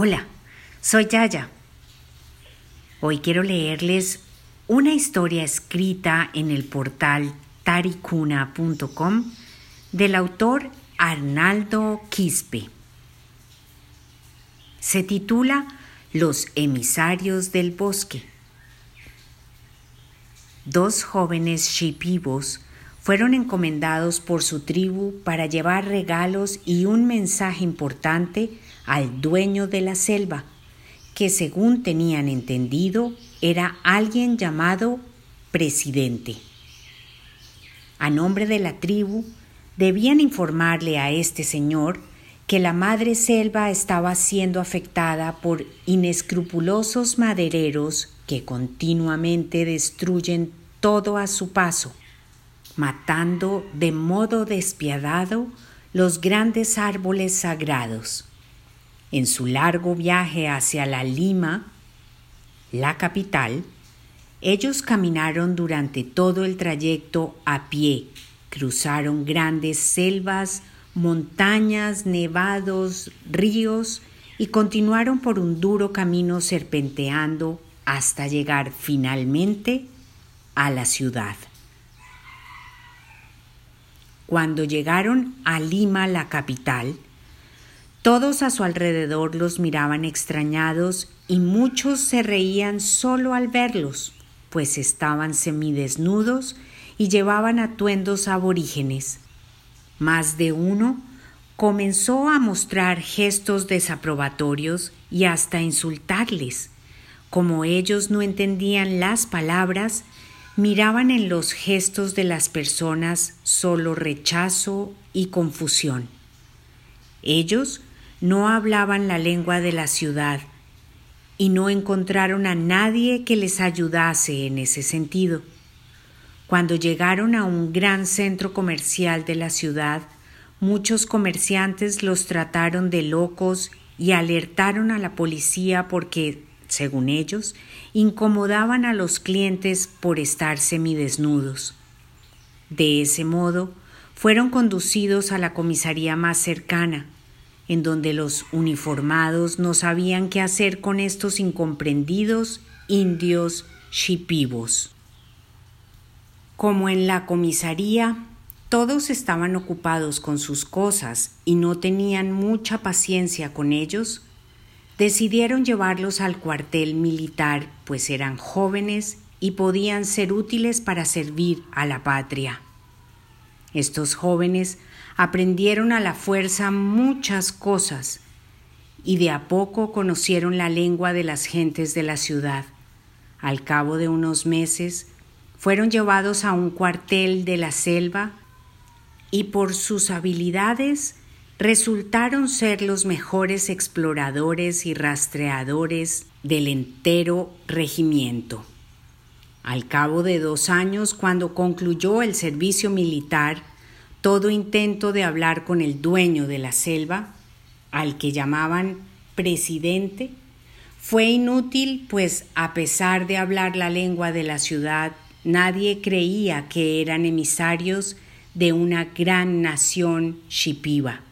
Hola, soy Yaya. Hoy quiero leerles una historia escrita en el portal taricuna.com del autor Arnaldo Quispe. Se titula Los emisarios del bosque. Dos jóvenes shipibos fueron encomendados por su tribu para llevar regalos y un mensaje importante al dueño de la selva, que según tenían entendido era alguien llamado presidente. A nombre de la tribu, debían informarle a este señor que la madre selva estaba siendo afectada por inescrupulosos madereros que continuamente destruyen todo a su paso matando de modo despiadado los grandes árboles sagrados. En su largo viaje hacia la Lima, la capital, ellos caminaron durante todo el trayecto a pie, cruzaron grandes selvas, montañas, nevados, ríos y continuaron por un duro camino serpenteando hasta llegar finalmente a la ciudad. Cuando llegaron a Lima, la capital, todos a su alrededor los miraban extrañados y muchos se reían solo al verlos, pues estaban semidesnudos y llevaban atuendos aborígenes. Más de uno comenzó a mostrar gestos desaprobatorios y hasta insultarles. Como ellos no entendían las palabras, miraban en los gestos de las personas solo rechazo y confusión. Ellos no hablaban la lengua de la ciudad y no encontraron a nadie que les ayudase en ese sentido. Cuando llegaron a un gran centro comercial de la ciudad, muchos comerciantes los trataron de locos y alertaron a la policía porque según ellos, incomodaban a los clientes por estar semidesnudos. De ese modo, fueron conducidos a la comisaría más cercana, en donde los uniformados no sabían qué hacer con estos incomprendidos indios shipibos. Como en la comisaría todos estaban ocupados con sus cosas y no tenían mucha paciencia con ellos, decidieron llevarlos al cuartel militar, pues eran jóvenes y podían ser útiles para servir a la patria. Estos jóvenes aprendieron a la fuerza muchas cosas y de a poco conocieron la lengua de las gentes de la ciudad. Al cabo de unos meses fueron llevados a un cuartel de la selva y por sus habilidades resultaron ser los mejores exploradores y rastreadores del entero regimiento. Al cabo de dos años, cuando concluyó el servicio militar, todo intento de hablar con el dueño de la selva, al que llamaban presidente, fue inútil, pues a pesar de hablar la lengua de la ciudad, nadie creía que eran emisarios de una gran nación shipiba.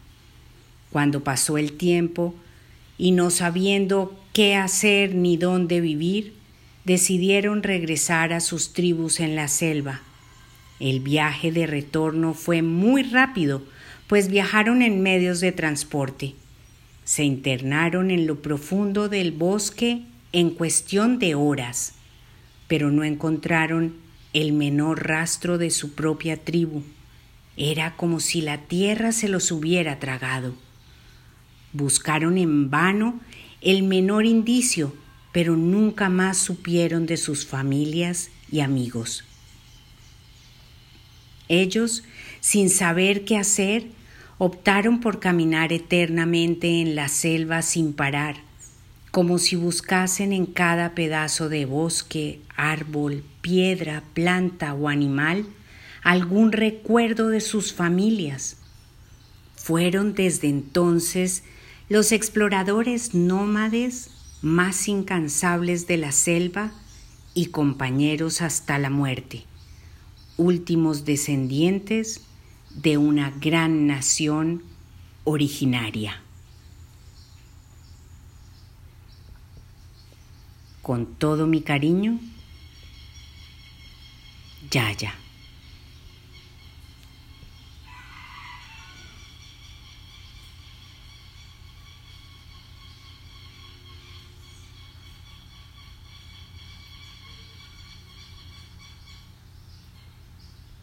Cuando pasó el tiempo y no sabiendo qué hacer ni dónde vivir, decidieron regresar a sus tribus en la selva. El viaje de retorno fue muy rápido, pues viajaron en medios de transporte. Se internaron en lo profundo del bosque en cuestión de horas, pero no encontraron el menor rastro de su propia tribu. Era como si la tierra se los hubiera tragado. Buscaron en vano el menor indicio, pero nunca más supieron de sus familias y amigos. Ellos, sin saber qué hacer, optaron por caminar eternamente en la selva sin parar, como si buscasen en cada pedazo de bosque, árbol, piedra, planta o animal algún recuerdo de sus familias. Fueron desde entonces los exploradores nómades más incansables de la selva y compañeros hasta la muerte, últimos descendientes de una gran nación originaria. Con todo mi cariño, Yaya.